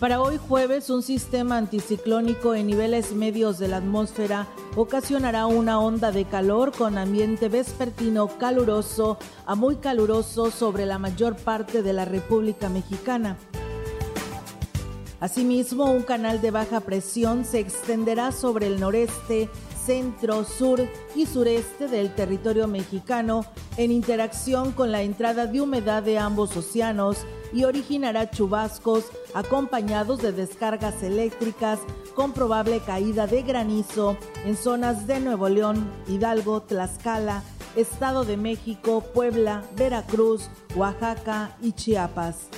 Para hoy jueves, un sistema anticiclónico en niveles medios de la atmósfera ocasionará una onda de calor con ambiente vespertino caluroso a muy caluroso sobre la mayor parte de la República Mexicana. Asimismo, un canal de baja presión se extenderá sobre el noreste, centro, sur y sureste del territorio mexicano en interacción con la entrada de humedad de ambos océanos y originará chubascos acompañados de descargas eléctricas con probable caída de granizo en zonas de Nuevo León, Hidalgo, Tlaxcala, Estado de México, Puebla, Veracruz, Oaxaca y Chiapas.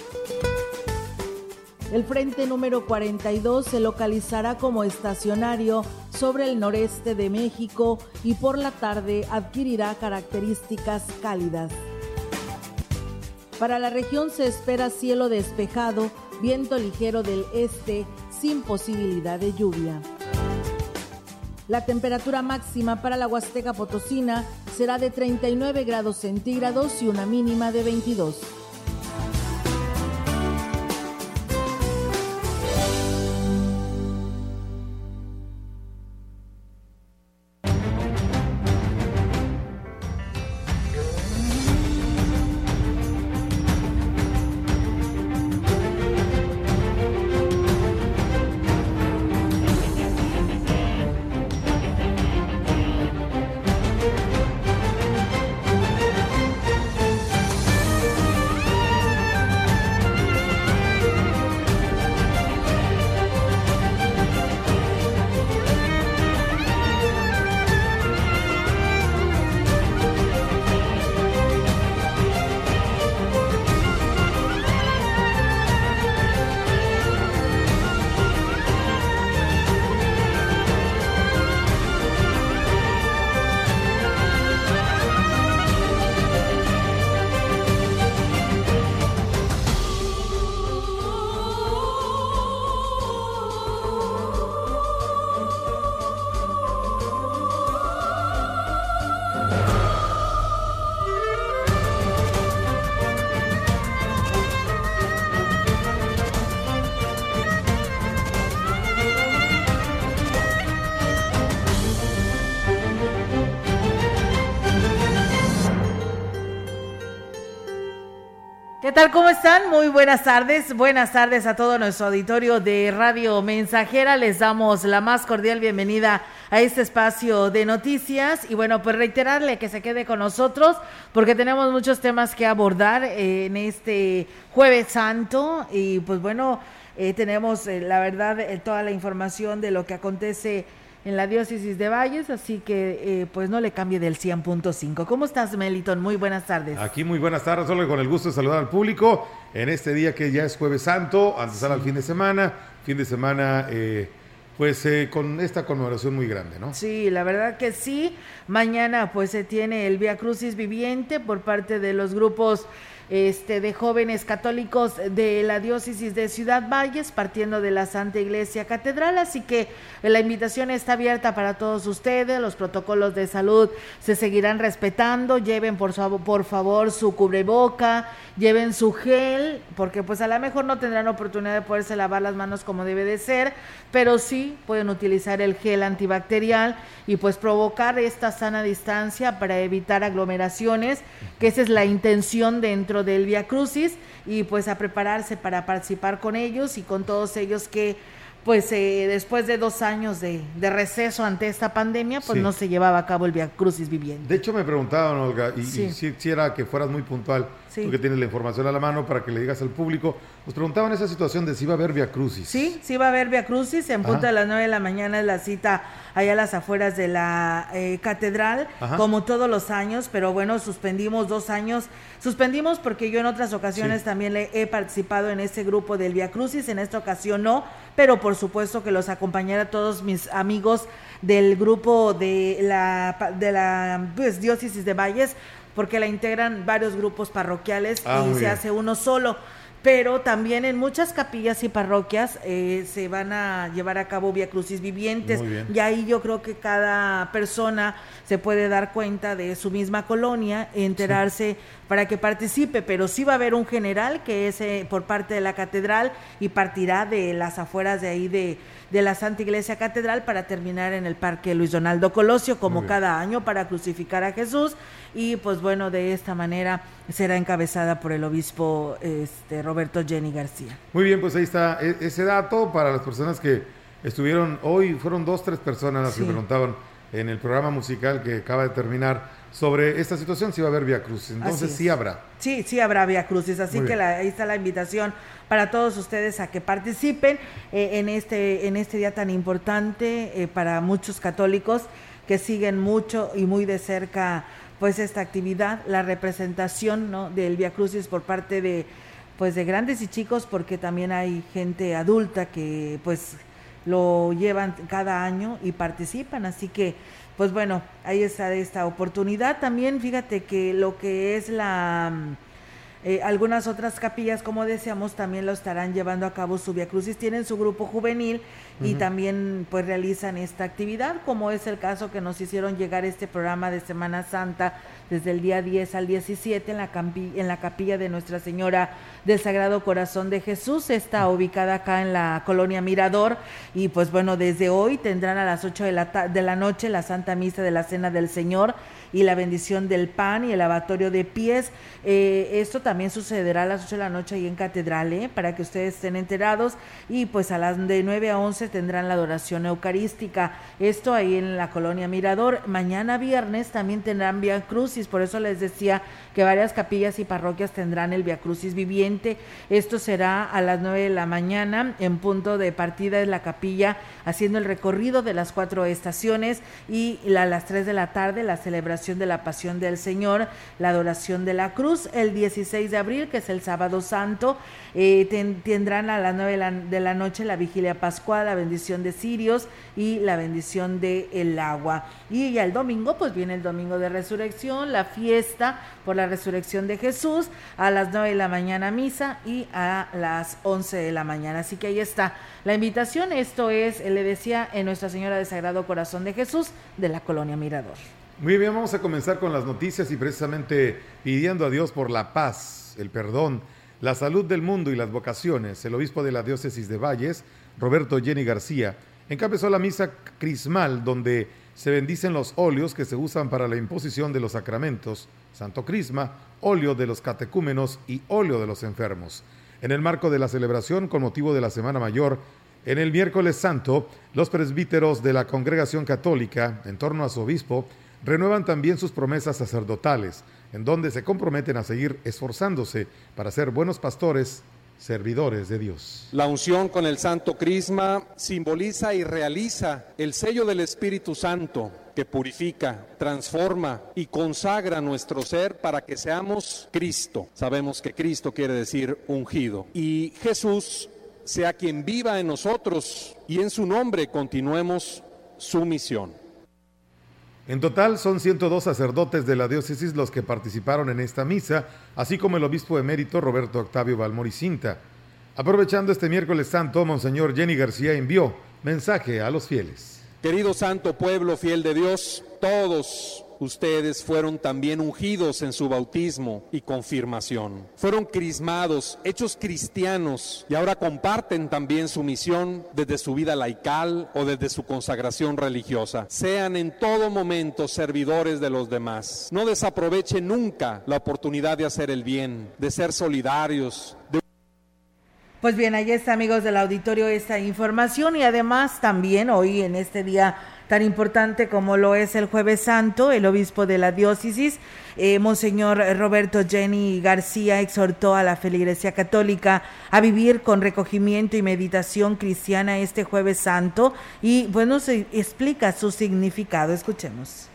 El frente número 42 se localizará como estacionario sobre el noreste de México y por la tarde adquirirá características cálidas. Para la región se espera cielo despejado, viento ligero del este sin posibilidad de lluvia. La temperatura máxima para la Huasteca Potosina será de 39 grados centígrados y una mínima de 22. Tal? ¿Cómo están? Muy buenas tardes. Buenas tardes a todo nuestro auditorio de Radio Mensajera. Les damos la más cordial bienvenida a este espacio de noticias y bueno, pues reiterarle que se quede con nosotros porque tenemos muchos temas que abordar en este jueves santo y pues bueno, eh, tenemos eh, la verdad eh, toda la información de lo que acontece en la diócesis de Valles, así que eh, pues no le cambie del 100.5. ¿Cómo estás, Meliton? Muy buenas tardes. Aquí muy buenas tardes, solo con el gusto de saludar al público en este día que ya es jueves santo, antes al fin de semana, fin de semana eh, pues eh, con esta conmemoración muy grande, ¿no? Sí, la verdad que sí. Mañana pues se tiene el Via Crucis Viviente por parte de los grupos este, de jóvenes católicos de la diócesis de Ciudad Valles, partiendo de la Santa Iglesia Catedral. Así que la invitación está abierta para todos ustedes. Los protocolos de salud se seguirán respetando. Lleven por, su, por favor su cubreboca, lleven su gel, porque pues a lo mejor no tendrán oportunidad de poderse lavar las manos como debe de ser, pero sí pueden utilizar el gel antibacterial y pues provocar esta sana distancia para evitar aglomeraciones, que esa es la intención dentro del Via Crucis y pues a prepararse para participar con ellos y con todos ellos que pues eh, después de dos años de, de, receso ante esta pandemia, pues sí. no se llevaba a cabo el Via Crucis viviente. De hecho me preguntaban, Olga, y, sí. y si, si, era que fueras muy puntual, tú que tienes la información a la mano para que le digas al público. Nos preguntaban esa situación de si va a haber Via Crucis. Sí, sí va a haber Via Crucis. En punto de las 9 de la mañana es la cita allá a las afueras de la eh, catedral, como todos los años, pero bueno, suspendimos dos años. Suspendimos porque yo en otras ocasiones también le he participado en ese grupo del Via Crucis, en esta ocasión no, pero por supuesto que los acompañará todos mis amigos del grupo de la, de la pues, diócesis de Valles, porque la integran varios grupos parroquiales ah, y se hace uno solo. Pero también en muchas capillas y parroquias eh, se van a llevar a cabo vía crucis vivientes. Y ahí yo creo que cada persona se puede dar cuenta de su misma colonia, enterarse para que participe, pero sí va a haber un general que es eh, por parte de la catedral y partirá de las afueras de ahí de, de la Santa Iglesia Catedral para terminar en el Parque Luis Donaldo Colosio, como cada año, para crucificar a Jesús. Y pues bueno, de esta manera será encabezada por el obispo este, Roberto Jenny García. Muy bien, pues ahí está e, ese dato para las personas que estuvieron hoy, fueron dos, tres personas las que preguntaban en el programa musical que acaba de terminar sobre esta situación, si va a haber Via Crucis. Entonces sí habrá. Sí, sí habrá Via Crucis, así que ahí está la invitación para todos ustedes a que participen eh, en, este, en este día tan importante eh, para muchos católicos que siguen mucho y muy de cerca pues esta actividad, la representación ¿no? del Via Crucis por parte de pues de grandes y chicos porque también hay gente adulta que pues lo llevan cada año y participan, así que pues bueno, ahí está esta oportunidad. También fíjate que lo que es la eh, algunas otras capillas, como decíamos, también lo estarán llevando a cabo su Via Crucis. Tienen su grupo juvenil y también pues realizan esta actividad, como es el caso que nos hicieron llegar este programa de Semana Santa desde el día 10 al 17 en la, en la capilla de Nuestra Señora del Sagrado Corazón de Jesús. Está ubicada acá en la colonia Mirador y pues bueno, desde hoy tendrán a las 8 de la, de la noche la Santa Misa de la Cena del Señor y la bendición del pan y el lavatorio de pies. Eh, esto también sucederá a las 8 de la noche ahí en Catedral, ¿eh? para que ustedes estén enterados. Y pues a las de 9 a 11 tendrán la adoración eucarística. Esto ahí en la colonia Mirador. Mañana viernes también tendrán Via Crucis, por eso les decía que varias capillas y parroquias tendrán el Via Crucis viviente. Esto será a las 9 de la mañana en punto de partida de la capilla, haciendo el recorrido de las cuatro estaciones y a las 3 de la tarde la celebración de la Pasión del Señor, la adoración de la cruz, el 16 de abril, que es el sábado santo, eh, tendrán a las 9 de la, noche la vigilia pascual, la bendición de Sirios y la bendición del el agua. Y ya el domingo, pues viene el domingo de resurrección, la fiesta por la resurrección de Jesús, a las 9 de la mañana misa y a las 11 de la mañana. Así que ahí está la invitación. Esto es, le decía, en Nuestra Señora de Sagrado Corazón de Jesús de la Colonia Mirador. Muy bien, vamos a comenzar con las noticias y precisamente pidiendo a Dios por la paz, el perdón la salud del mundo y las vocaciones, el obispo de la diócesis de Valles, Roberto Jenny García, encabezó la misa crismal donde se bendicen los óleos que se usan para la imposición de los sacramentos, Santo Crisma, óleo de los catecúmenos y óleo de los enfermos. En el marco de la celebración con motivo de la Semana Mayor, en el miércoles santo, los presbíteros de la Congregación Católica, en torno a su obispo, renuevan también sus promesas sacerdotales, en donde se comprometen a seguir esforzándose para ser buenos pastores, servidores de Dios. La unción con el Santo Crisma simboliza y realiza el sello del Espíritu Santo que purifica, transforma y consagra nuestro ser para que seamos Cristo. Sabemos que Cristo quiere decir ungido. Y Jesús sea quien viva en nosotros y en su nombre continuemos su misión. En total son 102 sacerdotes de la diócesis los que participaron en esta misa, así como el obispo emérito Roberto Octavio Balmoricinta. Aprovechando este miércoles santo, Monseñor Jenny García envió mensaje a los fieles. Querido santo pueblo fiel de Dios, todos ustedes fueron también ungidos en su bautismo y confirmación. Fueron crismados, hechos cristianos y ahora comparten también su misión desde su vida laical o desde su consagración religiosa. Sean en todo momento servidores de los demás. No desaprovechen nunca la oportunidad de hacer el bien, de ser solidarios, de pues bien, ahí está amigos del auditorio esta información y además también hoy en este día tan importante como lo es el jueves santo, el obispo de la diócesis, eh, Monseñor Roberto Jenny García, exhortó a la feligresía católica a vivir con recogimiento y meditación cristiana este jueves santo y bueno, se explica su significado. Escuchemos.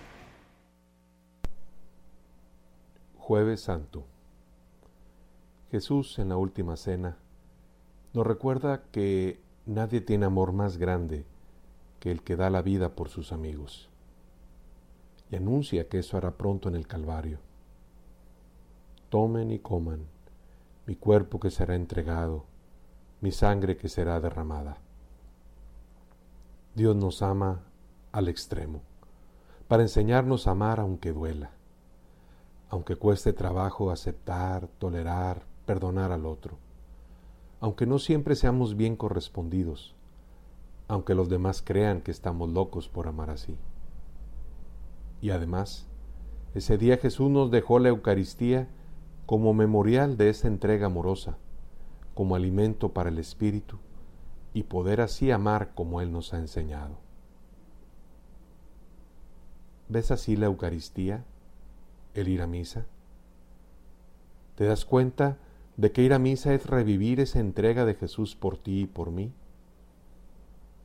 Jueves Santo. Jesús en la última cena nos recuerda que nadie tiene amor más grande que el que da la vida por sus amigos. Y anuncia que eso hará pronto en el Calvario. Tomen y coman mi cuerpo que será entregado, mi sangre que será derramada. Dios nos ama al extremo, para enseñarnos a amar aunque duela, aunque cueste trabajo aceptar, tolerar, perdonar al otro, aunque no siempre seamos bien correspondidos, aunque los demás crean que estamos locos por amar así. Y además, ese día Jesús nos dejó la Eucaristía como memorial de esa entrega amorosa, como alimento para el Espíritu y poder así amar como Él nos ha enseñado. ¿Ves así la Eucaristía, el ir a misa? ¿Te das cuenta de que ir a misa es revivir esa entrega de Jesús por ti y por mí?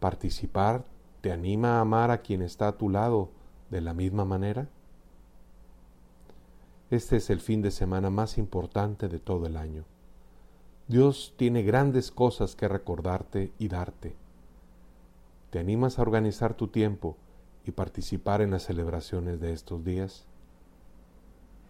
Participar te anima a amar a quien está a tu lado de la misma manera. Este es el fin de semana más importante de todo el año. Dios tiene grandes cosas que recordarte y darte. ¿Te animas a organizar tu tiempo y participar en las celebraciones de estos días?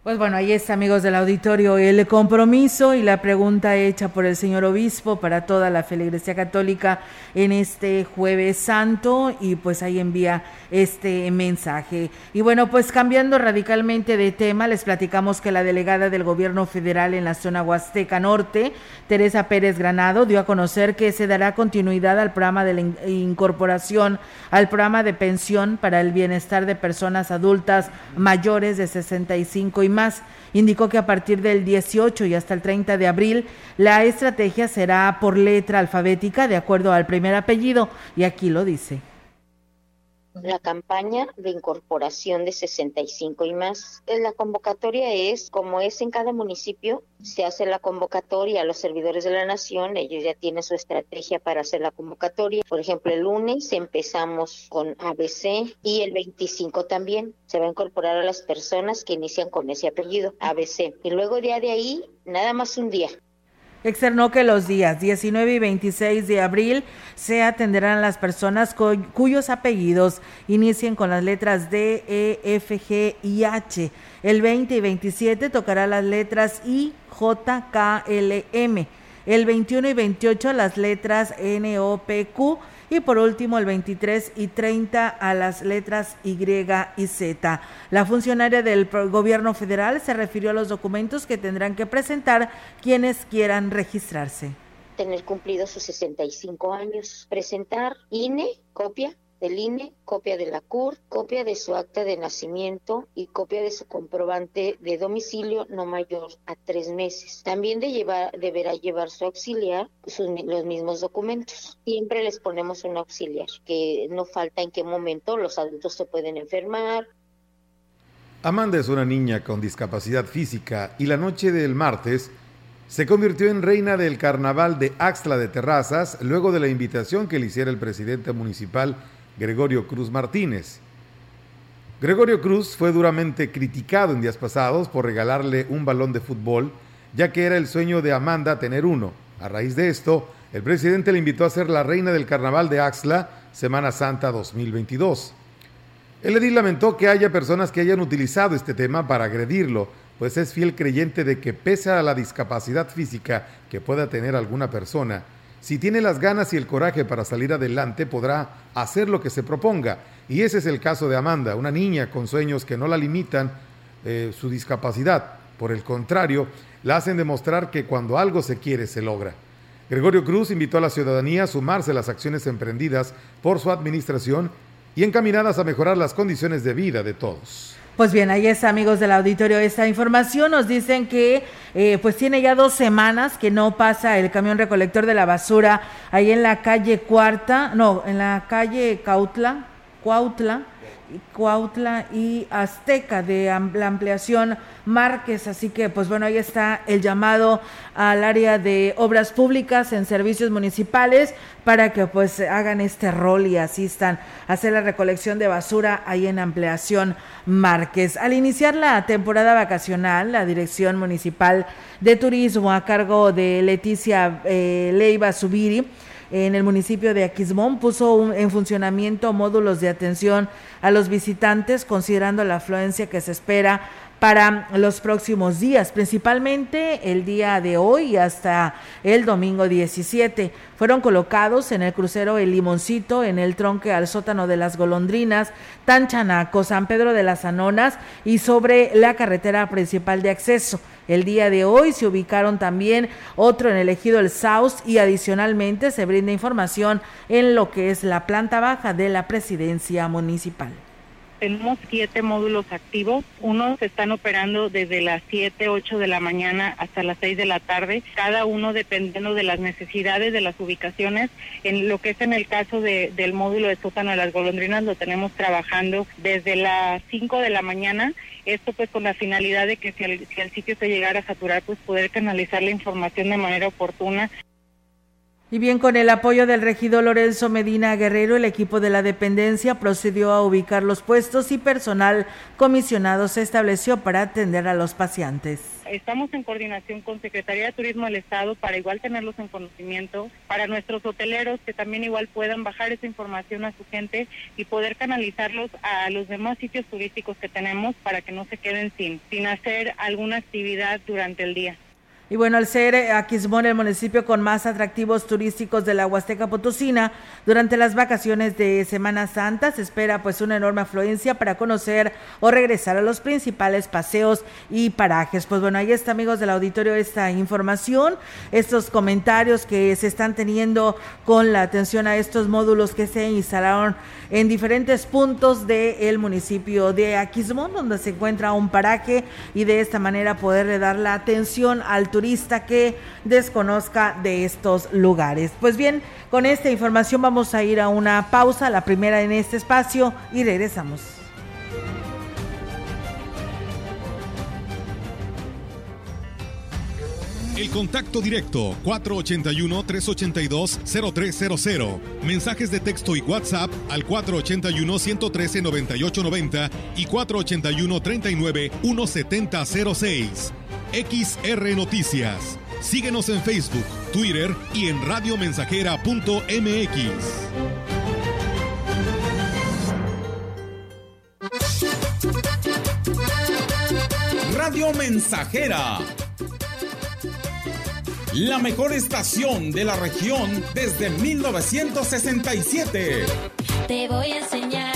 Pues bueno, ahí está, amigos del auditorio, el compromiso y la pregunta hecha por el señor obispo para toda la feligresía católica en este jueves santo y pues ahí envía este mensaje. Y bueno, pues cambiando radicalmente de tema, les platicamos que la delegada del gobierno federal en la zona Huasteca Norte, Teresa Pérez Granado, dio a conocer que se dará continuidad al programa de la incorporación al programa de pensión para el bienestar de personas adultas mayores de 65 y más. Indicó que a partir del 18 y hasta el 30 de abril la estrategia será por letra alfabética de acuerdo al primer apellido y aquí lo dice la campaña de incorporación de 65 y más. La convocatoria es, como es en cada municipio, se hace la convocatoria a los servidores de la nación, ellos ya tienen su estrategia para hacer la convocatoria. Por ejemplo, el lunes empezamos con ABC y el 25 también se va a incorporar a las personas que inician con ese apellido, ABC. Y luego ya de ahí, nada más un día, Externó que los días 19 y 26 de abril se atenderán las personas cuyos apellidos inicien con las letras D, E, F, G y H. El 20 y 27 tocará las letras I, J, K, L, M. El 21 y 28 las letras N, O, P, Q y por último el 23 y 30 a las letras Y y Z. La funcionaria del gobierno federal se refirió a los documentos que tendrán que presentar quienes quieran registrarse. Tener cumplido sus 65 años, presentar INE, copia del INE, copia de la CUR, copia de su acta de nacimiento y copia de su comprobante de domicilio no mayor a tres meses. También de llevar, deberá llevar su auxiliar los mismos documentos. Siempre les ponemos un auxiliar, que no falta en qué momento los adultos se pueden enfermar. Amanda es una niña con discapacidad física y la noche del martes se convirtió en reina del carnaval de Axtla de Terrazas luego de la invitación que le hiciera el presidente municipal Gregorio Cruz Martínez. Gregorio Cruz fue duramente criticado en días pasados por regalarle un balón de fútbol, ya que era el sueño de Amanda tener uno. A raíz de esto, el presidente le invitó a ser la reina del carnaval de Axla Semana Santa 2022. El edil lamentó que haya personas que hayan utilizado este tema para agredirlo, pues es fiel creyente de que pese a la discapacidad física que pueda tener alguna persona, si tiene las ganas y el coraje para salir adelante, podrá hacer lo que se proponga. Y ese es el caso de Amanda, una niña con sueños que no la limitan eh, su discapacidad. Por el contrario, la hacen demostrar que cuando algo se quiere, se logra. Gregorio Cruz invitó a la ciudadanía a sumarse a las acciones emprendidas por su administración y encaminadas a mejorar las condiciones de vida de todos. Pues bien, ahí está, amigos del auditorio, esta información. Nos dicen que eh, pues tiene ya dos semanas que no pasa el camión recolector de la basura ahí en la calle Cuarta, no, en la calle Cautla, Cuautla Cuautla y Azteca de la ampliación Márquez. Así que, pues bueno, ahí está el llamado al área de obras públicas en servicios municipales para que pues hagan este rol y asistan a hacer la recolección de basura ahí en ampliación Márquez. Al iniciar la temporada vacacional, la Dirección Municipal de Turismo a cargo de Leticia eh, Leiva Subiri, en el municipio de Aquismón puso en funcionamiento módulos de atención a los visitantes considerando la afluencia que se espera para los próximos días, principalmente el día de hoy hasta el domingo 17. Fueron colocados en el crucero El Limoncito, en el tronque al sótano de las Golondrinas, Tanchanaco, San Pedro de las Anonas y sobre la carretera principal de acceso. El día de hoy se ubicaron también otro en el ejido El Saus y adicionalmente se brinda información en lo que es la planta baja de la presidencia municipal. Tenemos siete módulos activos. Unos están operando desde las 7, 8 de la mañana hasta las 6 de la tarde, cada uno dependiendo de las necesidades de las ubicaciones. En lo que es en el caso de, del módulo de sótano de las golondrinas, lo tenemos trabajando desde las 5 de la mañana. Esto pues con la finalidad de que si el sitio se llegara a saturar, pues poder canalizar la información de manera oportuna. Y bien, con el apoyo del regidor Lorenzo Medina Guerrero, el equipo de la dependencia procedió a ubicar los puestos y personal comisionado se estableció para atender a los pacientes. Estamos en coordinación con Secretaría de Turismo del Estado para igual tenerlos en conocimiento, para nuestros hoteleros que también igual puedan bajar esa información a su gente y poder canalizarlos a los demás sitios turísticos que tenemos para que no se queden sin, sin hacer alguna actividad durante el día. Y bueno, al ser eh, Aquismón el municipio con más atractivos turísticos de la Huasteca Potosina, durante las vacaciones de Semana Santa se espera pues una enorme afluencia para conocer o regresar a los principales paseos y parajes. Pues bueno, ahí está amigos del auditorio esta información, estos comentarios que se están teniendo con la atención a estos módulos que se instalaron en diferentes puntos del municipio de Aquismón, donde se encuentra un paraje y de esta manera poderle dar la atención al turismo turista que desconozca de estos lugares. Pues bien, con esta información vamos a ir a una pausa, la primera en este espacio, y regresamos. El contacto directo 481-382-0300. Mensajes de texto y WhatsApp al 481-113-9890 y 481-39-1706. XR Noticias. Síguenos en Facebook, Twitter y en radiomensajera.mx. Radio Mensajera. La mejor estación de la región desde 1967. Te voy a enseñar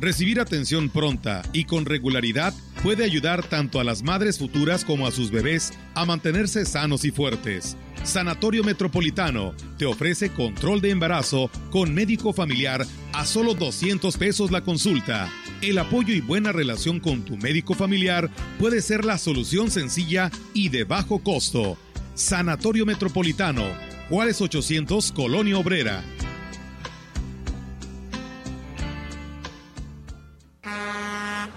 Recibir atención pronta y con regularidad puede ayudar tanto a las madres futuras como a sus bebés a mantenerse sanos y fuertes. Sanatorio Metropolitano te ofrece control de embarazo con médico familiar a solo 200 pesos la consulta. El apoyo y buena relación con tu médico familiar puede ser la solución sencilla y de bajo costo. Sanatorio Metropolitano, Juárez 800, Colonia Obrera.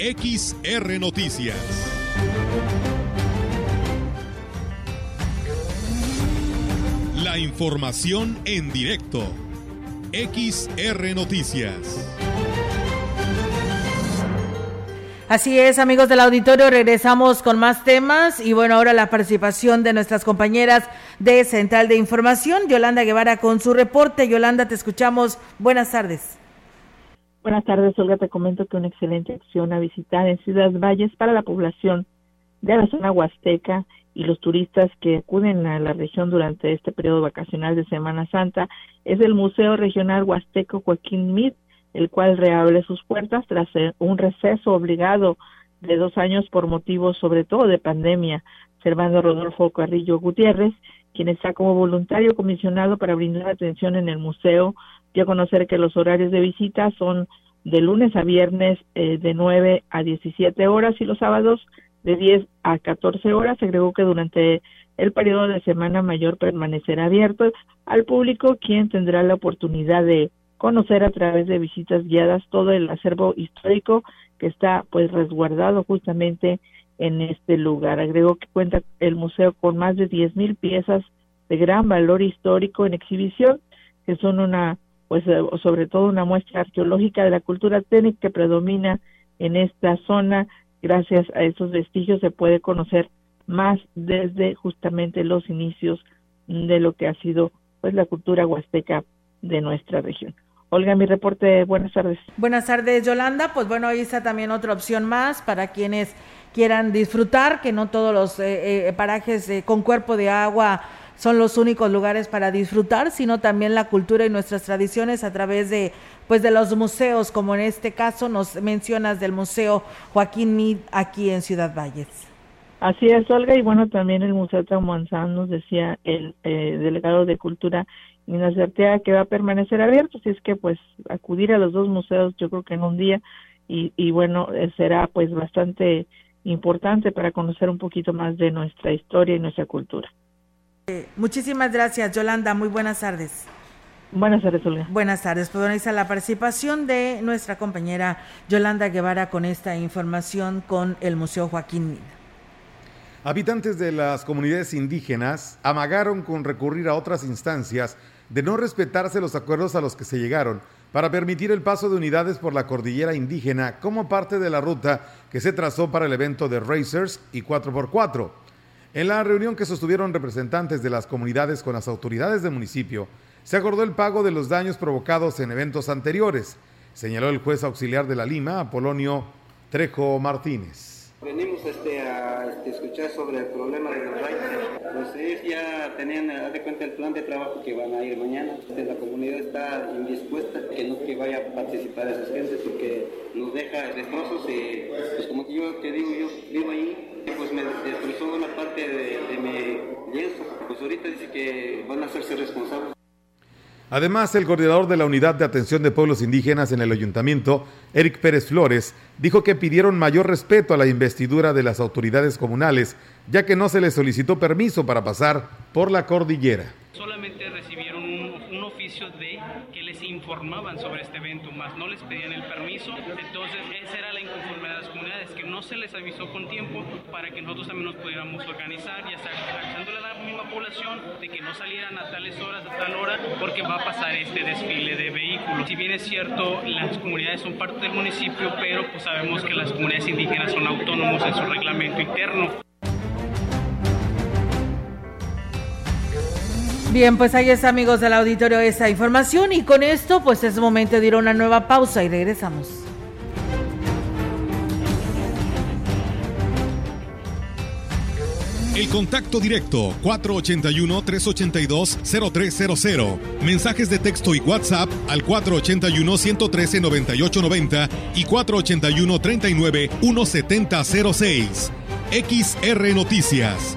XR Noticias. La información en directo. XR Noticias. Así es, amigos del auditorio, regresamos con más temas y bueno, ahora la participación de nuestras compañeras de Central de Información, Yolanda Guevara con su reporte. Yolanda, te escuchamos. Buenas tardes. Buenas tardes, Olga. Te comento que una excelente opción a visitar en Ciudad Valles para la población de la zona huasteca y los turistas que acuden a la región durante este periodo vacacional de Semana Santa es el Museo Regional Huasteco Joaquín Mid, el cual reabre sus puertas tras un receso obligado de dos años por motivos sobre todo de pandemia. Servando Rodolfo Carrillo Gutiérrez, quien está como voluntario comisionado para brindar atención en el museo, dio a conocer que los horarios de visita son de lunes a viernes eh, de 9 a 17 horas y los sábados de 10 a 14 horas. Agregó que durante el periodo de Semana Mayor permanecerá abierto al público, quien tendrá la oportunidad de conocer a través de visitas guiadas todo el acervo histórico que está pues resguardado justamente en este lugar. Agregó que cuenta el museo con más de 10.000 piezas de gran valor histórico en exhibición, que son una pues eh, sobre todo una muestra arqueológica de la cultura técnica que predomina en esta zona. Gracias a esos vestigios se puede conocer más desde justamente los inicios de lo que ha sido pues la cultura huasteca de nuestra región. Olga, mi reporte, buenas tardes. Buenas tardes, Yolanda. Pues bueno, ahí está también otra opción más para quienes quieran disfrutar, que no todos los eh, eh, parajes con cuerpo de agua son los únicos lugares para disfrutar, sino también la cultura y nuestras tradiciones a través de pues de los museos, como en este caso nos mencionas del Museo Joaquín Mid aquí en Ciudad Valles. Así es, Olga, y bueno, también el Museo Tamuanzán nos decía el eh, delegado de Cultura Ignacio Arteaga que va a permanecer abierto, así es que pues acudir a los dos museos yo creo que en un día y, y bueno, eh, será pues bastante importante para conocer un poquito más de nuestra historia y nuestra cultura. Muchísimas gracias, Yolanda. Muy buenas tardes. Buenas tardes, Olga. Buenas tardes. Pues bueno, la participación de nuestra compañera Yolanda Guevara con esta información con el Museo Joaquín Mina. Habitantes de las comunidades indígenas amagaron con recurrir a otras instancias de no respetarse los acuerdos a los que se llegaron para permitir el paso de unidades por la cordillera indígena como parte de la ruta que se trazó para el evento de Racers y 4x4. En la reunión que sostuvieron representantes de las comunidades con las autoridades del municipio, se acordó el pago de los daños provocados en eventos anteriores, señaló el juez auxiliar de la Lima, Apolonio Trejo Martínez. Venimos este, a este, escuchar sobre el problema de los rayos. Pues ellos ya tenían, haz de cuenta, el plan de trabajo que van a ir mañana. Este, la comunidad está indispuesta que no que vaya a participar esas gentes porque nos deja destrozos y pues como yo te digo, yo vivo ahí, pues me destrozó una parte de, de mi lienzo. Pues ahorita dice que van a hacerse responsables. Además, el coordinador de la Unidad de Atención de Pueblos Indígenas en el Ayuntamiento, Eric Pérez Flores, dijo que pidieron mayor respeto a la investidura de las autoridades comunales, ya que no se les solicitó permiso para pasar por la cordillera. Solamente recibieron un, un oficio de informaban sobre este evento, más no les pedían el permiso. Entonces, esa era la inconformidad de las comunidades, que no se les avisó con tiempo para que nosotros también nos pudiéramos organizar y hasta avisándole a la misma población de que no salieran a tales horas, a tal hora, porque va a pasar este desfile de vehículos. Si bien es cierto, las comunidades son parte del municipio, pero pues sabemos que las comunidades indígenas son autónomos en su reglamento interno. Bien, pues ahí está, amigos del auditorio, esa información. Y con esto, pues es momento de ir a una nueva pausa y regresamos. El contacto directo 481-382-0300. Mensajes de texto y WhatsApp al 481-113-9890 y 481-39-1706. XR Noticias.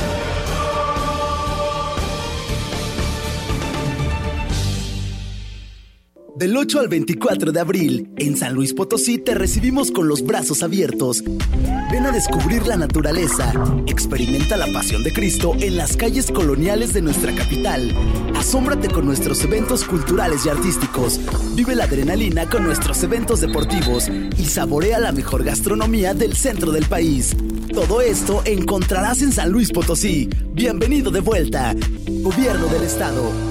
Del 8 al 24 de abril, en San Luis Potosí te recibimos con los brazos abiertos. Ven a descubrir la naturaleza, experimenta la pasión de Cristo en las calles coloniales de nuestra capital. Asómbrate con nuestros eventos culturales y artísticos. Vive la adrenalina con nuestros eventos deportivos y saborea la mejor gastronomía del centro del país. Todo esto encontrarás en San Luis Potosí. Bienvenido de vuelta. Gobierno del Estado.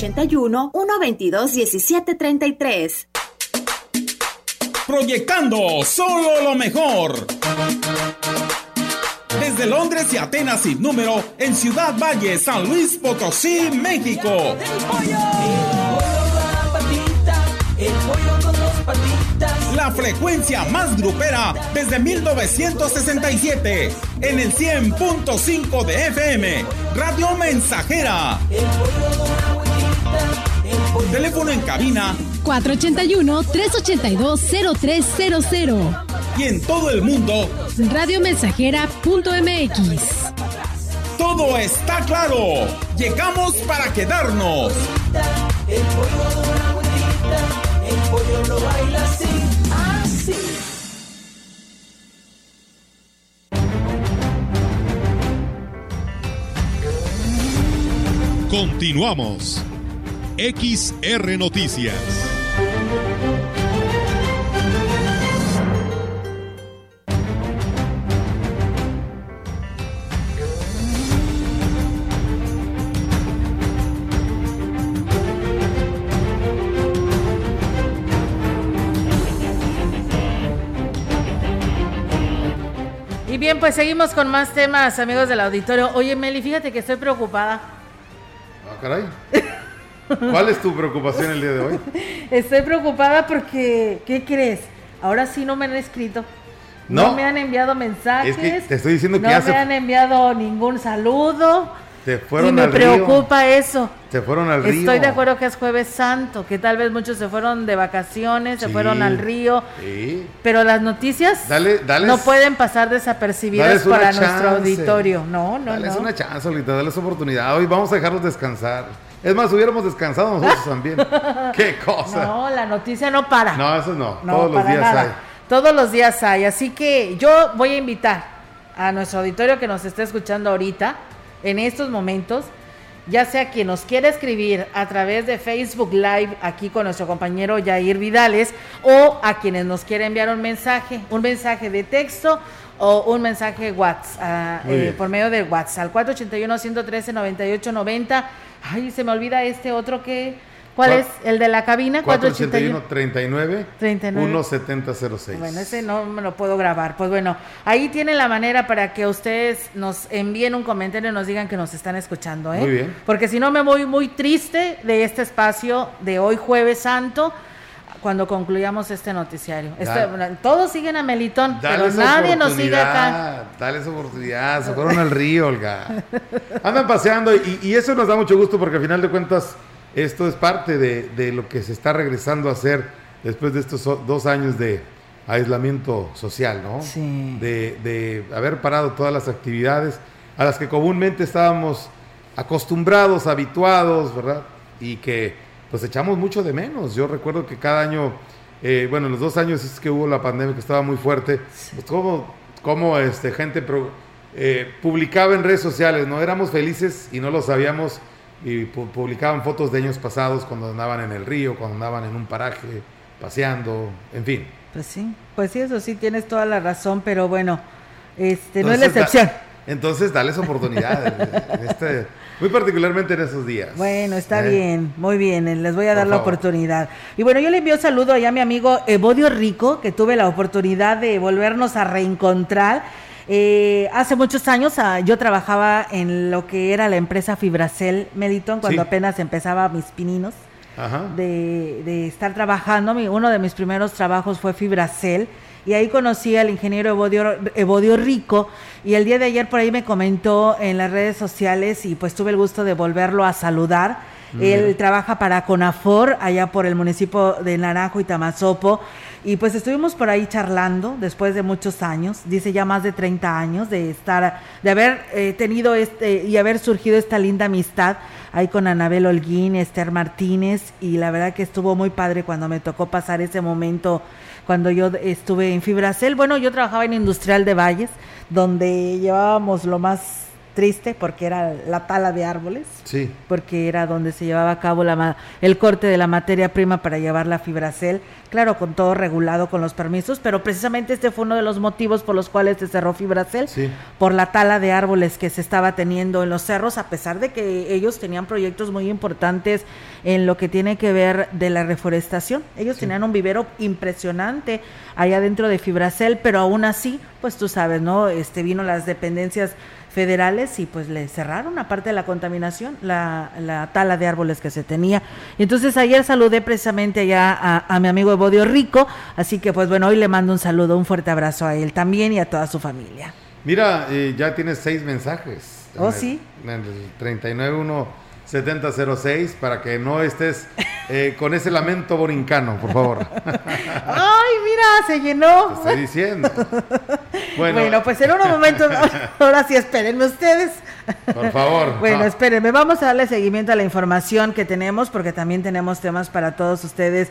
81 122 1733. Proyectando solo lo mejor. Desde Londres y Atenas sin número, en Ciudad Valle, San Luis Potosí, México. La frecuencia más grupera desde 1967 en el 100.5 de FM, Radio Mensajera. Teléfono en cabina 481-382-0300. Y en todo el mundo, radiomensajera.mx. Todo está claro. Llegamos para quedarnos. El pollo una vueltita, el pollo lo baila así, así. Continuamos. XR Noticias. Y bien, pues seguimos con más temas, amigos del auditorio. Oye, Meli, fíjate que estoy preocupada. Ah, caray. ¿Cuál es tu preocupación el día de hoy? Estoy preocupada porque, ¿qué crees? Ahora sí no me han escrito. No, No. me han enviado mensajes. Es que te estoy diciendo que no se- me han enviado ningún saludo. Te fueron y me preocupa eso. Te fueron al río. Estoy de acuerdo que es jueves santo, que tal vez muchos se fueron de vacaciones, se fueron al río, Sí. pero las noticias Dale, dale. no pueden pasar desapercibidas Dales para nuestro auditorio. No, no, Dales no. una chance, ahorita, dales oportunidad. Hoy vamos a dejarlos descansar. Es más, hubiéramos descansado nosotros también. Qué cosa. No, la noticia no para. No, eso no. No, Todos los días nada. hay. Todos los días hay. Así que yo voy a invitar a nuestro auditorio que nos está escuchando ahorita, en estos momentos, ya sea quien nos quiera escribir a través de Facebook Live aquí con nuestro compañero Yair Vidales o a quienes nos quiera enviar un mensaje, un mensaje de texto o un mensaje WhatsApp, ah, eh, por medio de WhatsApp, al 481-113-9890. Ay, se me olvida este otro que... ¿Cuál es? El de la cabina, 481. 481 39 39. 1706. Bueno, ese no me lo puedo grabar. Pues bueno, ahí tienen la manera para que ustedes nos envíen un comentario y nos digan que nos están escuchando, ¿eh? Muy bien. Porque si no me voy muy triste de este espacio de hoy jueves santo cuando concluyamos este noticiario. Dale. bueno, todos siguen a Melitón, pero nadie nos sigue acá. oportunidad, Dales oportunidad. Se fueron al río, Olga. Andan paseando y, y eso nos da mucho gusto porque al final de cuentas esto es parte de, de lo que se está regresando a hacer después de estos dos años de aislamiento social, ¿no? Sí. De, de haber parado todas las actividades a las que comúnmente estábamos acostumbrados, habituados, ¿verdad? Y que pues echamos mucho de menos. Yo recuerdo que cada año, eh, bueno, en los dos años es que hubo la pandemia que estaba muy fuerte, pues como, como este, gente pro- eh, publicaba en redes sociales, ¿no? Éramos felices y no lo sabíamos y pu- publicaban fotos de años pasados cuando andaban en el río, cuando andaban en un paraje, paseando, en fin. Pues sí, pues sí, eso sí, tienes toda la razón, pero bueno, este no es la da- excepción. entonces, dales oportunidades, este- muy particularmente en esos días. Bueno, está ¿eh? bien, muy bien, eh, les voy a dar la oportunidad. Y bueno, yo le envío saludo allá a mi amigo Evodio Rico, que tuve la oportunidad de volvernos a reencontrar. Eh, hace muchos años ah, yo trabajaba en lo que era la empresa Fibracel Melitón, cuando Sí. apenas empezaba mis pininos Ajá. de, de estar trabajando. Mi- uno de mis primeros trabajos fue Fibracel y ahí conocí al ingeniero Evodio, Evodio Rico y el día de ayer por ahí me comentó en las redes sociales y pues tuve el gusto de volverlo a saludar. Mm. Él trabaja para CONAFOR allá por el municipio de Naranjo y Tamazopo y pues estuvimos por ahí charlando después de muchos años, dice ya más de 30 años de estar, de haber eh, tenido este y haber surgido esta linda amistad ahí con Anabel Holguín, Esther Martínez y la verdad que estuvo muy padre cuando me tocó pasar ese momento cuando yo estuve en Fibracel. Bueno, yo trabajaba en Industrial de Valles, donde llevábamos lo más triste porque era la tala de árboles Sí. porque era donde se llevaba a cabo la el corte de la materia prima para llevar la fibracel, claro, con todo regulado con los permisos, pero precisamente este fue uno de los motivos por los cuales se cerró fibracel, Sí. por la tala de árboles que se estaba teniendo en los cerros, a pesar de que ellos tenían proyectos muy importantes en lo que tiene que ver de la reforestación. Ellos tenían un vivero impresionante allá dentro de fibracel, pero aún así, pues tú sabes, ¿no? Este vino las dependencias federales y pues le cerraron aparte de la contaminación, la, la tala de árboles que se tenía. Y entonces ayer saludé precisamente allá a, a mi amigo Evodio Rico, así que pues bueno, hoy le mando un saludo, un fuerte abrazo a él también y a toda su familia. Mira, eh, ya tienes seis mensajes. Oh, En el- sí. En el 391 7006 para que no estés eh, con ese lamento borincano, por favor. ¡Ay, mira! Se llenó. Te estoy diciendo. Bueno, Bueno, pues en unos momentos, ahora sí espérenme ustedes. por favor. Bueno, Ah, espérenme, vamos a darle seguimiento a la información que tenemos porque también tenemos temas para todos ustedes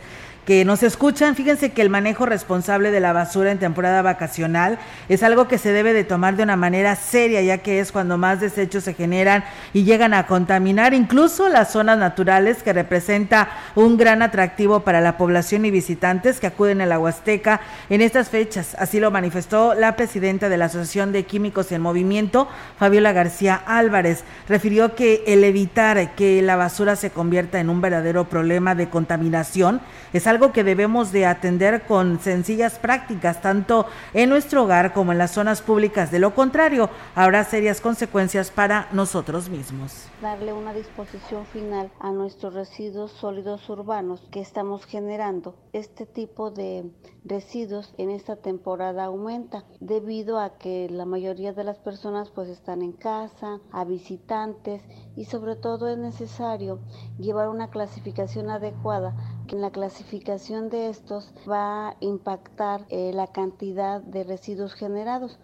que nos escuchan. Fíjense que el manejo responsable de la basura en temporada vacacional es algo que se debe de tomar de una manera seria, ya que es cuando más desechos se generan y llegan a contaminar incluso las zonas naturales que representa un gran atractivo para la población y visitantes que acuden a la Huasteca en estas fechas. Así lo manifestó la presidenta de la Asociación de Químicos en Movimiento, Fabiola García Álvarez. Refirió que el evitar que la basura se convierta en un verdadero problema de contaminación es algo que debemos de atender con sencillas prácticas, tanto en nuestro hogar como en las zonas públicas. De lo contrario, habrá serias consecuencias para nosotros mismos. Darle una disposición final a nuestros residuos sólidos urbanos que estamos generando. Este tipo de residuos en esta temporada aumenta debido a que la mayoría de las personas pues están en casa, a visitantes y sobre todo es necesario llevar una clasificación adecuada la clasificación de estos va a impactar eh, la cantidad de residuos generados.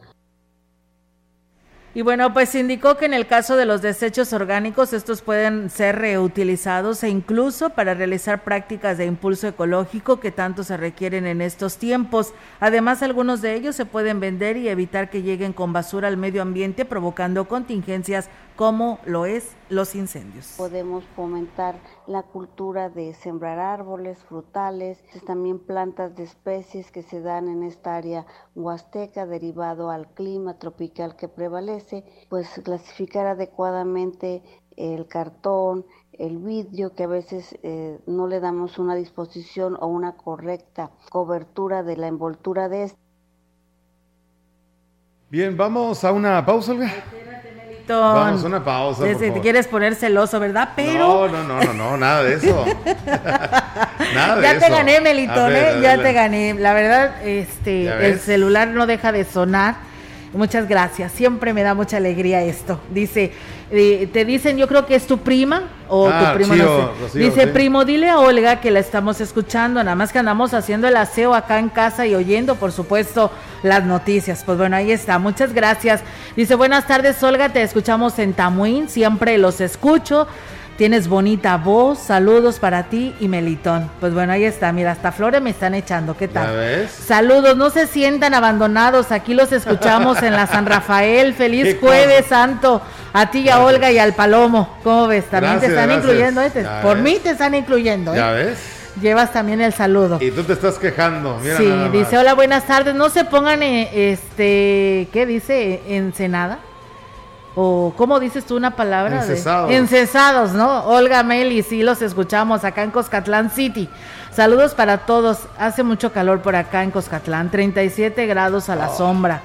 Y bueno, pues indicó que en el caso de los desechos orgánicos, estos pueden ser reutilizados e incluso para realizar prácticas de impulso ecológico que tanto se requieren en estos tiempos. Además, algunos de ellos se pueden vender y evitar que lleguen con basura al medio ambiente, provocando contingencias como lo es los incendios. Podemos fomentar la cultura de sembrar árboles, frutales, también plantas de especies que se dan en esta área huasteca derivado al clima tropical que prevalece, pues clasificar adecuadamente el cartón, el vidrio, que a veces eh, no le damos una disposición o una correcta cobertura de la envoltura de este. Bien, vamos a una pausa, Olga. Vamos a una pausa. Por te quieres poner celoso, ¿verdad? Pero. No, no, no, no, nada de eso. nada de ya te gané, Melitón, ¿eh? Ya te gané. La verdad, este, el celular no deja de sonar. Muchas gracias. Siempre me da mucha alegría esto. Dice, eh, te dicen, yo creo que es tu prima o tu Ah, primo, Chío, no sé. Rocío, Dice, sí. primo, dile a Olga que la estamos escuchando, nada más que andamos haciendo el aseo acá en casa y oyendo, por supuesto, las noticias. Pues bueno, ahí está. Muchas gracias. Dice, buenas tardes, Olga, te escuchamos en Tamuín, siempre los escucho. Tienes bonita voz, saludos para ti y Melitón. Pues bueno, ahí está, mira, hasta flores me están echando, ¿qué tal? ¿Ya ves? Saludos, no se sientan abandonados, aquí los escuchamos en la San Rafael, feliz ¿Qué jueves santo, a ti y a Olga y al Palomo, ¿cómo ves? También te están gracias. incluyendo, ¿eh? Te- por ves. mí te están incluyendo, ¿eh? ¿Ya ves? Llevas también el saludo. Y tú te estás quejando. Mira sí, dice, hola, buenas tardes, no se pongan, eh, este, ¿qué dice? Ensenada. O, ¿cómo dices tú una palabra? de- Encesados. Encesados, ¿no? Olga Meli, sí, los escuchamos acá en Coscatlán City. Saludos para todos. Hace mucho calor por acá en Coscatlán, 37 grados a la Oh. sombra.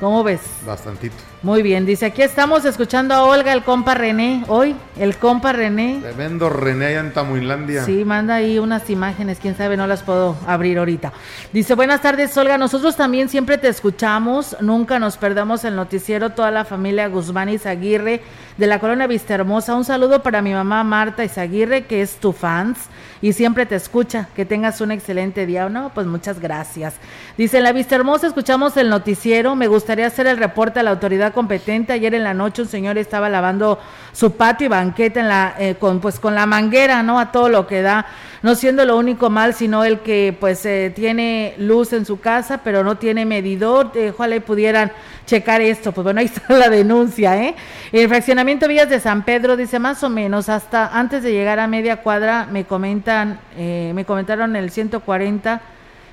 ¿Cómo ves? Bastantito. Muy bien, dice, aquí estamos escuchando a Olga, el compa René, hoy, el compa René. Tremendo René allá en Tamuinlandia. Sí, manda ahí unas imágenes, quién sabe, no las puedo abrir ahorita. Dice, buenas tardes, Olga, nosotros también siempre te escuchamos, nunca nos perdamos el noticiero, toda la familia Guzmán Izaguirre de la colonia Vista Hermosa. Un saludo para mi mamá Marta Izaguirre, que es tu fans y siempre te escucha. Que tengas un excelente día. No, pues muchas gracias. Dice, en la Vista Hermosa escuchamos el noticiero, me gustaría hacer el reporte a la autoridad competente. Ayer en la noche un señor estaba lavando su patio y banqueta en la, eh, con, pues, con la manguera, ¿no? A todo lo que da, no siendo lo único mal, sino el que pues eh, tiene luz en su casa, pero no tiene medidor. Eh, ojalá pudieran checar esto. Pues bueno, ahí está la denuncia, ¿eh? El fraccionamiento Villas de San Pedro dice más o menos, hasta antes de llegar a media cuadra, me comentan, eh, me comentaron el 140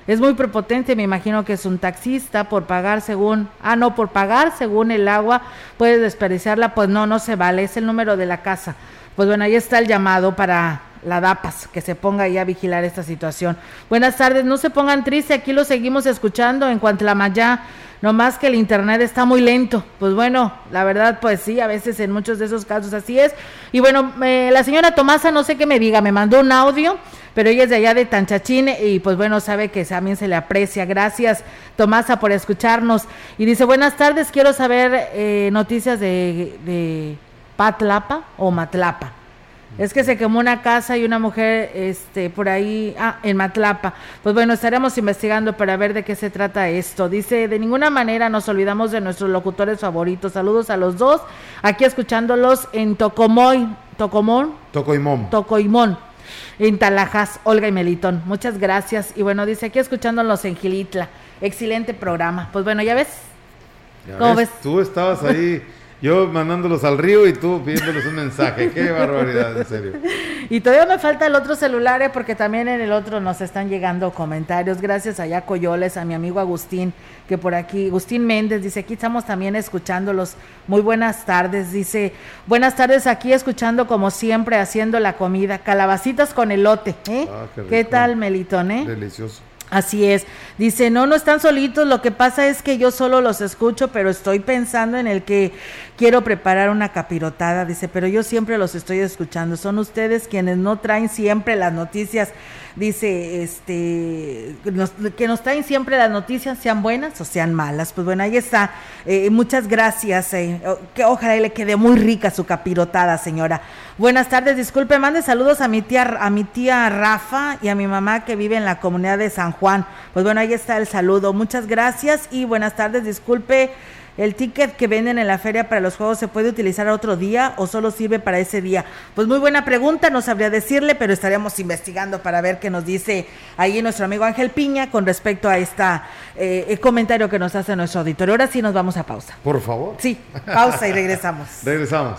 es muy prepotente, me imagino que es un taxista por pagar según, ah, no, por pagar según el agua, puede desperdiciarla, pues no, no se vale, es el número de la casa. Pues bueno, ahí está el llamado para la DAPAS, que se ponga ahí a vigilar esta situación. Buenas tardes, no se pongan tristes, aquí lo seguimos escuchando en Cuantlamayá, no más que el internet está muy lento. Pues bueno, la verdad, pues sí, a veces en muchos de esos casos así es. Y bueno, eh, la señora Tomasa, no sé qué me diga, me mandó un audio, pero ella es de allá de Tanchachín y pues bueno, sabe que también se le aprecia. Gracias, Tomasa, por escucharnos. Y dice, buenas tardes, quiero saber eh, noticias de, de Patlapa o Matlapa. Es que se quemó una casa y una mujer este por ahí, ah, en Matlapa. Pues bueno, estaremos investigando para ver de qué se trata esto. Dice, de ninguna manera nos olvidamos de nuestros locutores favoritos. Saludos a los dos, aquí escuchándolos en Tocomoy, Tocomón, Toco y mom. Tocoimón, en Talajas, Olga y Melitón. Muchas gracias. Y bueno, dice aquí escuchándolos en Gilitla. Excelente programa. Pues bueno, ya ves. Ya ¿Cómo ves, ves? Tú estabas ahí, yo mandándolos al río y tú pidiéndoles un mensaje. Qué barbaridad, en serio. Y todavía me falta el otro celular, eh, porque también en el otro nos están llegando comentarios. Gracias a Coyoles, a mi amigo Agustín, que por aquí, Agustín Méndez, dice, aquí estamos también escuchándolos. Muy buenas tardes, dice, buenas tardes aquí escuchando como siempre, haciendo la comida, calabacitas con elote. ¿eh? Ah, qué, tal, Melitón? Eh? Delicioso. Así es. Dice, no, no están solitos, lo que pasa es que yo solo los escucho, pero estoy pensando en el que quiero preparar una capirotada. Dice, pero yo siempre los estoy escuchando. Son ustedes quienes no traen siempre las noticias dice este que nos traen siempre las noticias, sean buenas o sean malas. Pues bueno, ahí está. Eh, muchas gracias. Eh, que ojalá le quede muy rica su capirotada, señora. Buenas tardes, disculpe, mande saludos a mi tía, a mi tía Rafa y a mi mamá que vive en la comunidad de San Juan. Pues bueno, ahí está el saludo. Muchas gracias y buenas tardes, disculpe. ¿El ticket que venden en la feria para los juegos se puede utilizar otro día o solo sirve para ese día? Pues muy buena pregunta, no sabría decirle, pero estaríamos investigando para ver qué nos dice ahí nuestro amigo Ángel Piña con respecto a este comentario que nos hace nuestro auditorio. Ahora sí nos vamos a pausa. Por favor. Sí, pausa y regresamos. regresamos.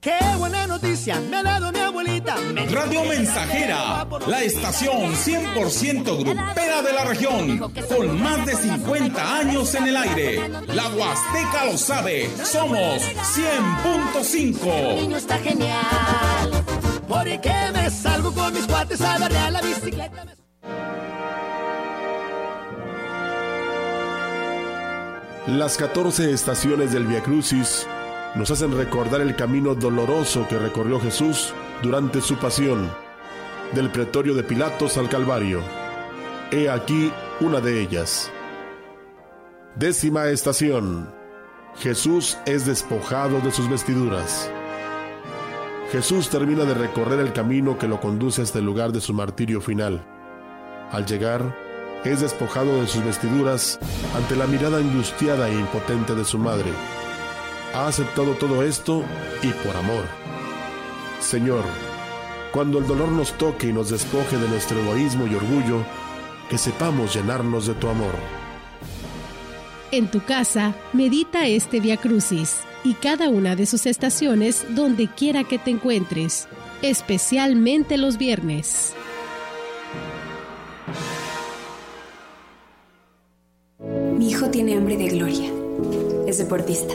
Qué buena noticia me ha dado mi abuelita. Radio Mensajera, la estación 100% grupera de la región, con más de 50 años en el aire. La Huasteca lo sabe, somos 100.5. niño está genial, porque me salgo con mis cuates a darle a la bicicleta. Las 14 estaciones del Via Crucis nos hacen recordar el camino doloroso que recorrió Jesús durante su pasión, del pretorio de Pilatos al Calvario. He aquí una de ellas. Décima estación. Jesús es despojado de sus vestiduras. Jesús termina de recorrer el camino que lo conduce hasta el lugar de su martirio final. Al llegar, es despojado de sus vestiduras ante la mirada angustiada e impotente de su madre ha aceptado todo esto y por amor. Señor, cuando el dolor nos toque y nos despoje de nuestro egoísmo y orgullo, que sepamos llenarnos de tu amor. En tu casa, medita este Via Crucis y cada una de sus estaciones donde quiera que te encuentres, especialmente los viernes. Mi hijo tiene hambre de gloria. Es deportista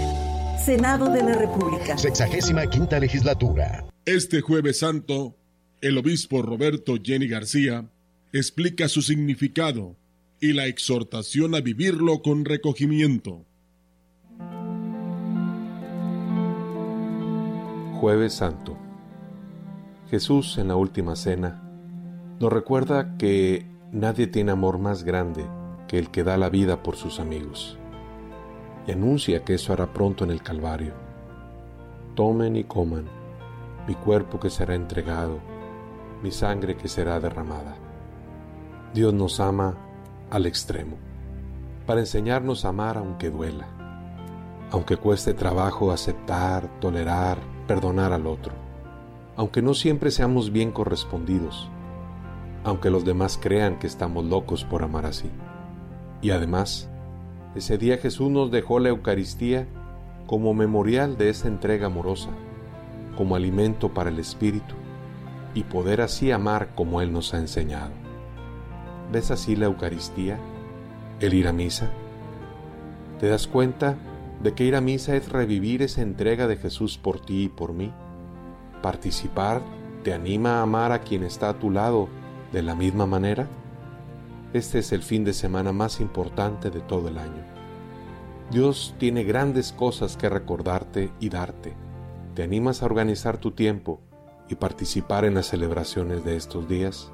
Senado de la República. Sexagésima quinta legislatura. Este jueves santo, el obispo Roberto Jenny García explica su significado y la exhortación a vivirlo con recogimiento. Jueves Santo. Jesús en la última cena nos recuerda que nadie tiene amor más grande que el que da la vida por sus amigos y anuncia que eso hará pronto en el Calvario. Tomen y coman mi cuerpo que será entregado, mi sangre que será derramada. Dios nos ama al extremo, para enseñarnos a amar aunque duela, aunque cueste trabajo aceptar, tolerar, perdonar al otro, aunque no siempre seamos bien correspondidos, aunque los demás crean que estamos locos por amar así. Y además, ese día Jesús nos dejó la Eucaristía como memorial de esa entrega amorosa, como alimento para el espíritu y poder así amar como Él nos ha enseñado. ¿Ves así la Eucaristía? ¿El ir a misa? ¿Te das cuenta de que ir a misa es revivir esa entrega de Jesús por ti y por mí? Participar te anima a amar a quien está a tu lado de la misma manera. Este es el fin de semana más importante de todo el año. Dios tiene grandes cosas que recordarte y darte. ¿Te animas a organizar tu tiempo y participar en las celebraciones de estos días?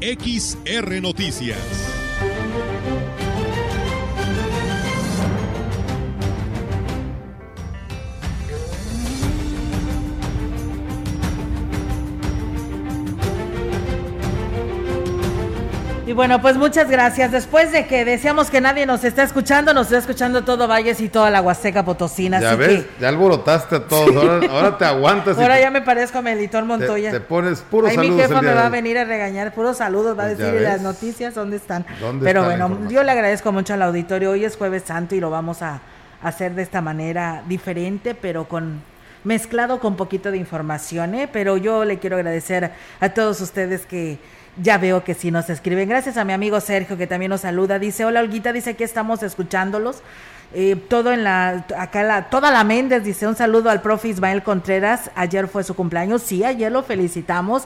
XR Noticias. Y bueno, pues muchas gracias. Después de que decíamos que nadie nos está escuchando, nos está escuchando todo Valles y toda la Huasteca Potosina. Ya así ves, que ya alborotaste a todos. Ahora, ahora te aguantas. ahora te- ya me parezco a Melitón Montoya. te pones puros Ahí mi saludos jefa el día me va a venir a regañar, puros saludos, va a Pues decir "¿Y las noticias dónde están. ¿Dónde Pero está bueno, yo le agradezco mucho al auditorio. Hoy es jueves santo y lo vamos a hacer de esta manera diferente, pero con mezclado con poquito de información, ¿eh? Pero yo le quiero agradecer a todos ustedes que ya veo que sí nos escriben. Gracias a mi amigo Sergio que también nos saluda. Dice, hola Olguita, dice que estamos escuchándolos. Eh, todo en la, acá la, toda la Méndez dice un saludo al profe Ismael Contreras. Ayer fue su cumpleaños, sí, ayer lo felicitamos.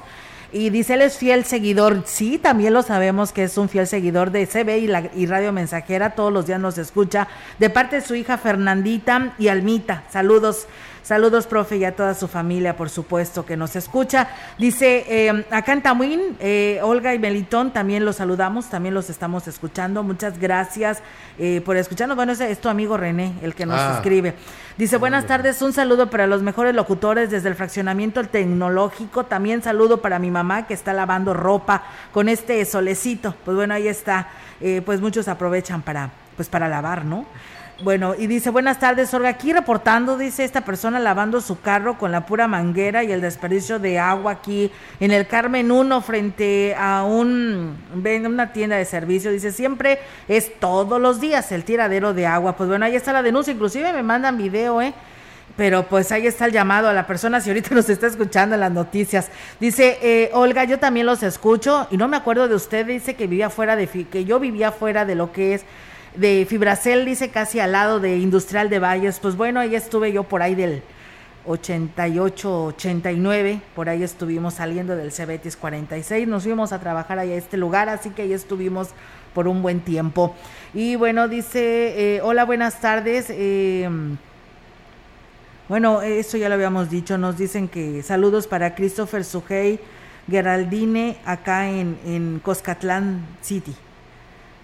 Y dice, él es fiel seguidor. Sí, también lo sabemos que es un fiel seguidor de CB y, la, y Radio Mensajera. Todos los días nos escucha. De parte de su hija Fernandita y Almita. Saludos, saludos, profe, y a toda su familia, por supuesto, que nos escucha. Dice, eh, acá en Tamuín, eh, Olga y Melitón, también los saludamos, también los estamos escuchando. Muchas gracias eh, por escucharnos. Bueno, ese es tu amigo René, el que nos Ah. escribe. Dice, buenas tardes, un saludo para los mejores locutores desde el fraccionamiento tecnológico. También saludo para mi mamá que está lavando ropa con este solecito. Pues bueno, ahí está. Eh, pues muchos aprovechan para, pues para lavar, ¿no? Bueno, y dice, buenas tardes, Olga, aquí reportando, dice esta persona lavando su carro con la pura manguera y el desperdicio de agua aquí en el Carmen 1 frente a un, una tienda de servicio, dice, siempre es todos los días el tiradero de agua. Pues bueno, ahí está la denuncia, inclusive me mandan video, ¿eh? Pero pues ahí está el llamado a la persona, si ahorita nos está escuchando en las noticias. Dice, eh, Olga, yo también los escucho y no me acuerdo de usted, dice que vivía fuera de, que yo vivía fuera de lo que es de Fibracel, dice casi al lado de Industrial de Valles. Pues bueno, ahí estuve yo por ahí del 88, 89, por ahí estuvimos saliendo del Cebetis 46, nos fuimos a trabajar ahí a este lugar, así que ahí estuvimos por un buen tiempo. Y bueno, dice, eh, hola, buenas tardes. eh, bueno, eso ya lo habíamos dicho. Nos dicen que saludos para Christopher Sujei Geraldine acá en, en Coscatlán City.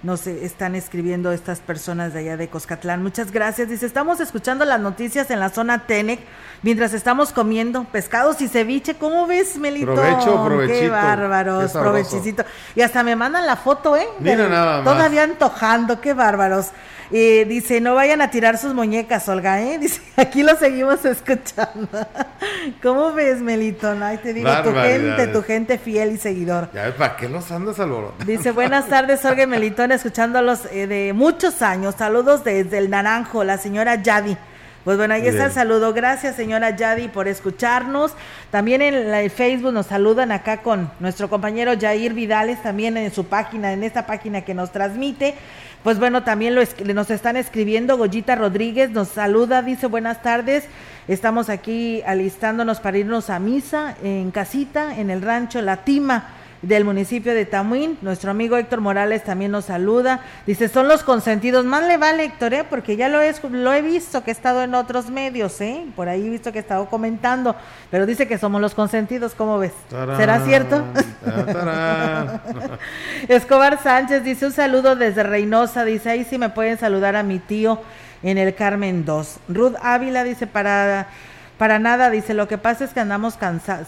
Nos están escribiendo estas personas de allá de Coscatlán. Muchas gracias. Dice, estamos escuchando las noticias en la zona Tenec mientras estamos comiendo pescados y ceviche. ¿Cómo ves, Melito? Provecho, Qué provechito. bárbaros, Qué sabroso. provechicito. Y hasta me mandan la foto, ¿eh? Mira nada más. Todavía antojando, qué bárbaros. Eh, dice, no vayan a tirar sus muñecas, Olga, ¿eh? Dice, aquí lo seguimos escuchando. ¿Cómo ves, Melitón? Ay, te digo, tu gente, tu gente fiel y seguidor. Ya ves, ¿para qué los andas alborotando? Dice, buenas tardes, Olga y Melitón, escuchándolos eh, de muchos años. Saludos desde el Naranjo, la señora Yadi. Pues bueno, ahí está Bien. el saludo. Gracias, señora Yadi, por escucharnos. También en el Facebook nos saludan acá con nuestro compañero Jair Vidales, también en su página, en esta página que nos transmite. Pues bueno, también lo es- nos están escribiendo. Goyita Rodríguez nos saluda, dice buenas tardes. Estamos aquí alistándonos para irnos a misa en casita, en el rancho La Tima. Del municipio de Tamuín. Nuestro amigo Héctor Morales también nos saluda. Dice, son los consentidos. Más le vale, Héctor, ¿eh? porque ya lo he, lo he visto que he estado en otros medios, ¿eh? por ahí he visto que he estado comentando, pero dice que somos los consentidos, ¿cómo ves? ¿Será cierto? Escobar Sánchez dice, un saludo desde Reynosa, dice, ahí sí me pueden saludar a mi tío en el Carmen 2. Ruth Ávila dice, para para nada, dice, lo que pasa es que andamos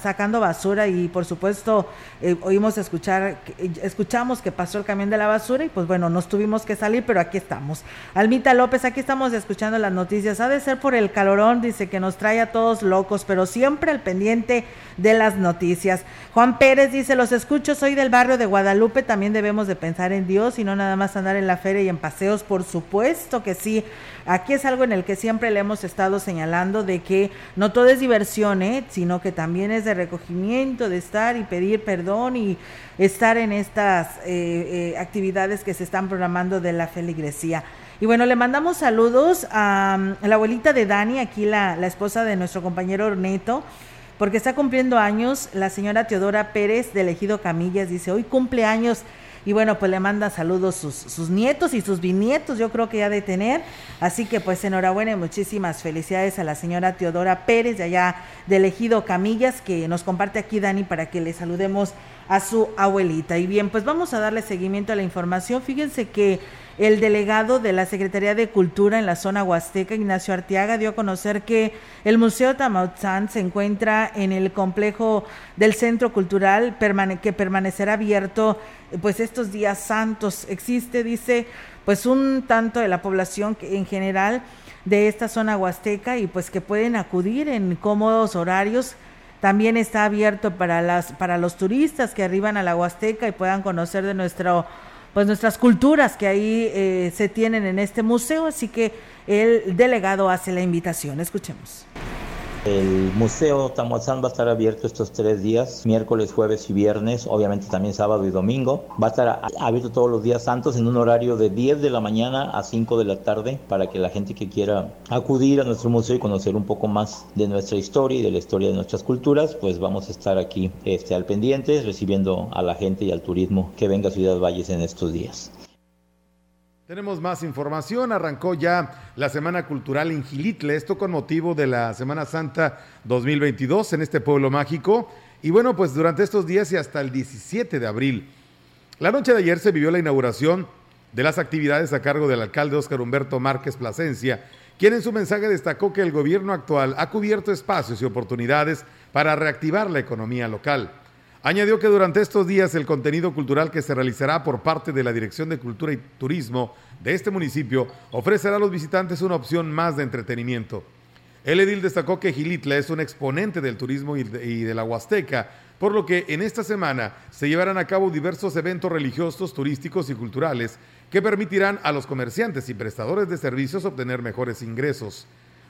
sacando basura y por supuesto eh, oímos escuchar, escuchamos que pasó el camión de la basura y pues bueno, nos tuvimos que salir, pero aquí estamos. Almita López, aquí estamos escuchando las noticias. Ha de ser por el calorón, dice que nos trae a todos locos, pero siempre al pendiente de las noticias. Juan Pérez dice, los escucho, soy del barrio de Guadalupe, también debemos de pensar en Dios y no nada más andar en la feria y en paseos, por supuesto que sí. Aquí es algo en el que siempre le hemos estado señalando de que no todo es diversión, ¿eh? sino que también es de recogimiento, de estar y pedir perdón y estar en estas eh, eh, actividades que se están programando de la feligresía. Y bueno, le mandamos saludos a, la abuelita de Dani, aquí la, la esposa de nuestro compañero Orneto, porque está cumpliendo años la señora Teodora Pérez de Elegido Camillas, dice, hoy cumple años y bueno, pues le manda saludos sus, sus nietos y sus bisnietos, yo creo que ya de tener. Así que pues enhorabuena y muchísimas felicidades a la señora Teodora Pérez de allá de Elegido Camillas, que nos comparte aquí Dani para que le saludemos a su abuelita. Y bien, pues vamos a darle seguimiento a la información. Fíjense que el delegado de la Secretaría de Cultura en la zona huasteca, Ignacio Arteaga, dio a conocer que el Museo Tamautzán se encuentra en el complejo del Centro Cultural que permanecerá abierto pues estos días santos. Existe, dice, pues un tanto de la población en general de esta zona huasteca y pues que pueden acudir en cómodos horarios también está abierto para las para los turistas que arriban a la Huasteca y puedan conocer de nuestro pues nuestras culturas que ahí eh, se tienen en este museo, así que el delegado hace la invitación. Escuchemos. El Museo Tamuazán va a estar abierto estos tres días, miércoles, jueves y viernes, obviamente también sábado y domingo. Va a estar abierto todos los días santos en un horario de 10 de la mañana a 5 de la tarde para que la gente que quiera acudir a nuestro museo y conocer un poco más de nuestra historia y de la historia de nuestras culturas, pues vamos a estar aquí este, al pendiente recibiendo a la gente y al turismo que venga a Ciudad Valles en estos días. Tenemos más información. Arrancó ya la Semana Cultural en Gilitle, esto con motivo de la Semana Santa 2022 en este pueblo mágico. Y bueno, pues durante estos días y hasta el 17 de abril. La noche de ayer se vivió la inauguración de las actividades a cargo del alcalde Óscar Humberto Márquez Plasencia, quien en su mensaje destacó que el gobierno actual ha cubierto espacios y oportunidades para reactivar la economía local. Añadió que durante estos días el contenido cultural que se realizará por parte de la Dirección de Cultura y Turismo de este municipio ofrecerá a los visitantes una opción más de entretenimiento. El edil destacó que Gilitla es un exponente del turismo y de, la Huasteca, por lo que en esta semana se llevarán a cabo diversos eventos religiosos, turísticos y culturales que permitirán a los comerciantes y prestadores de servicios obtener mejores ingresos.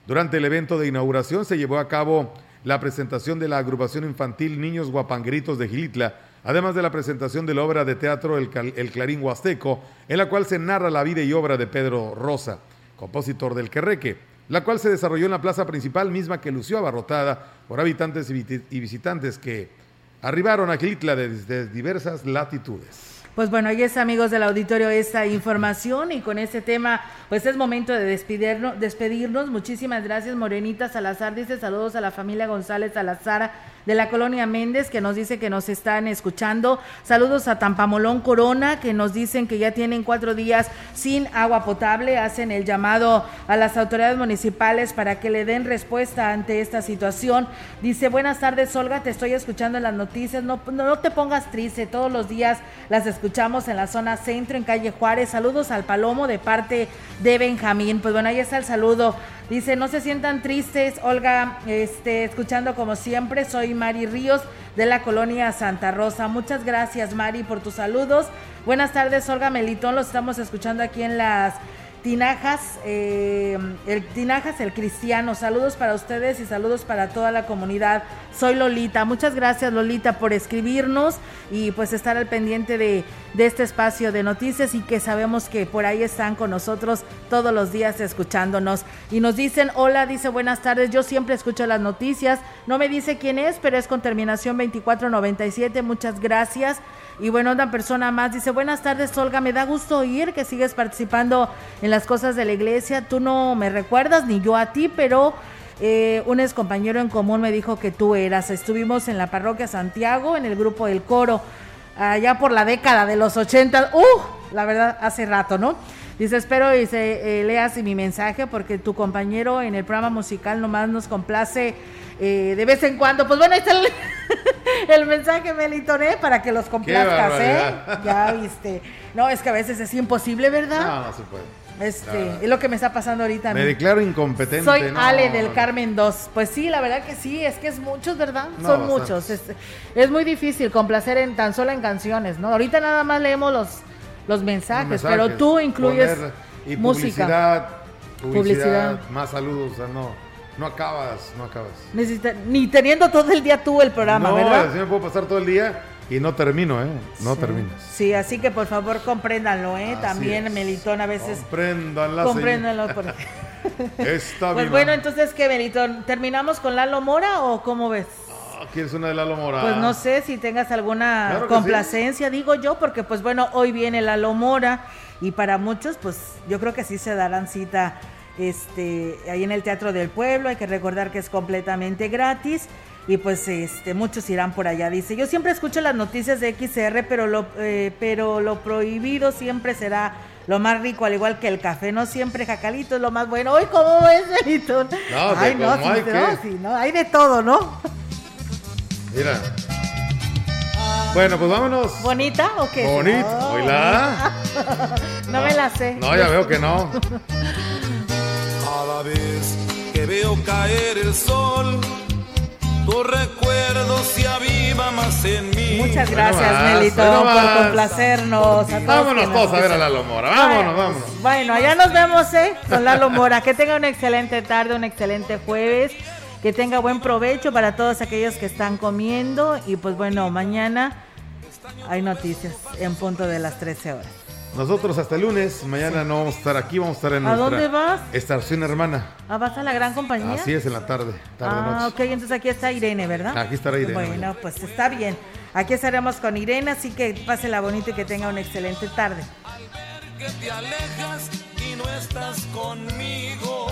Durante el evento de inauguración se llevó a cabo la presentación de la agrupación infantil Niños Guapangritos de Gilitla, además de la presentación de la obra de teatro El, Clarín Huasteco, en la cual se narra la vida y obra de Pedro Rosa, compositor del Querreque, la cual se desarrolló en la plaza principal misma que lució abarrotada por habitantes y visitantes que arribaron a Gilitla desde diversas latitudes. Pues bueno, ahí es amigos del auditorio esta información y con este tema pues es momento de despedirnos. Muchísimas gracias Morenita Salazar, dice saludos a la familia González Salazar de la colonia Méndez que nos dice que nos están escuchando. Saludos a Tampamolón Corona que nos dicen que ya tienen cuatro días sin agua potable. Hacen el llamado a las autoridades municipales para que le den respuesta ante esta situación. Dice, buenas tardes Olga, te estoy escuchando en las noticias. No, no te pongas triste, todos los días las escuchamos en la zona centro, en calle Juárez. Saludos al Palomo de parte de Benjamín. Pues bueno, ahí está el saludo Dice, no se sientan tristes, Olga, este, escuchando como siempre, soy Mari Ríos de la colonia Santa Rosa. Muchas gracias, Mari, por tus saludos. Buenas tardes, Olga Melitón, los estamos escuchando aquí en las Tinajas, eh, el Tinajas el Cristiano. Saludos para ustedes y saludos para toda la comunidad. Soy Lolita. Muchas gracias Lolita por escribirnos y pues estar al pendiente de, de este espacio de noticias y que sabemos que por ahí están con nosotros todos los días escuchándonos. Y nos dicen, hola, dice buenas tardes, yo siempre escucho las noticias. No me dice quién es, pero es con terminación 2497. Muchas gracias. Y bueno, una persona más dice, buenas tardes Olga, me da gusto oír que sigues participando en las cosas de la iglesia. Tú no me recuerdas ni yo a ti, pero eh, un ex compañero en común me dijo que tú eras. Estuvimos en la parroquia Santiago, en el grupo del coro, allá por la década de los 80. ¡Uh! La verdad, hace rato, ¿no? Dice, espero y se, eh, leas mi mensaje porque tu compañero en el programa musical nomás nos complace eh, de vez en cuando. Pues bueno, ahí está el, el mensaje, Melitoné, para que los complazcas, ¿eh? Ya viste. No, es que a veces es imposible, ¿verdad? No, no se puede. Este, es lo que me está pasando ahorita. a Me declaro incompetente. Soy no, Ale del. Carmen 2. Pues sí, la verdad que sí, es que es muchos, ¿verdad? No, Son muchos. Es, es muy difícil complacer en tan solo en canciones, ¿no? Ahorita nada más leemos los, los mensajes, Mensajes, pero tú incluyes y música. publicidad, publicidad, Publicidad. más saludos, o sea, no, no acabas, no acabas. Necesita- ni teniendo todo el día tú el programa, no, ¿verdad? así me puedo pasar todo el día y no termino, ¿eh? No termino. Sí, así que por favor compréndanlo, ¿eh? También es. Melitón a veces. Compréndanla, Compréndanlo. por- Está Pues viva. bueno, entonces, ¿qué, Melitón? ¿Terminamos con Lalo Mora o cómo ves? Ah, ¿Quieres una de Lalo Mora? Pues no sé si tengas alguna Claro complacencia, digo yo, porque pues bueno, hoy viene Lalo Mora y para muchos, pues yo creo que sí se darán cita este ahí en el Teatro del Pueblo, hay que recordar que es completamente gratis. Y pues este muchos irán por allá. Dice, yo siempre escucho las noticias de XR, pero lo, eh, pero lo prohibido siempre será lo más rico, al igual que el café. No siempre jacalito es lo más bueno. Hoy, ¿cómo es, Benito? No, Ay, no, hay no, no, hay de todo, ¿no? Mira. Bueno, pues vámonos. ¿Bonita o qué? Bonito, No. oíla. No me la sé. No, ya veo que no. Cada vez que veo caer el sol, tu recuerdo se aviva más en mí. Muchas gracias, Melito, por complacernos. a todos Vámonos todos a ver a. Lalo Mora. Vámonos, vámonos. Bueno, allá nos vemos, ¿eh? Con Lalo Mora. Que tenga una excelente tarde, un excelente jueves. Que tenga buen provecho para todos aquellos que están comiendo. Y pues bueno, mañana hay noticias en punto de las 13 horas. Nosotros hasta el lunes. Mañana no vamos a estar aquí, vamos a estar en ¿A nuestra dónde vas? estación hermana. Ah, ¿Vas a la gran compañía? Así es, en la tarde, tarde Ah, noche. ok, entonces aquí está Irene, ¿verdad? Aquí estará Irene. Bueno, pues está bien. Aquí estaremos con Irene, así que pásela bonito y que tenga una excelente tarde. Que te alejas y no estás conmigo.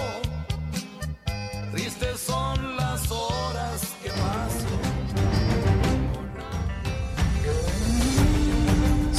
Tristes son las horas que paso.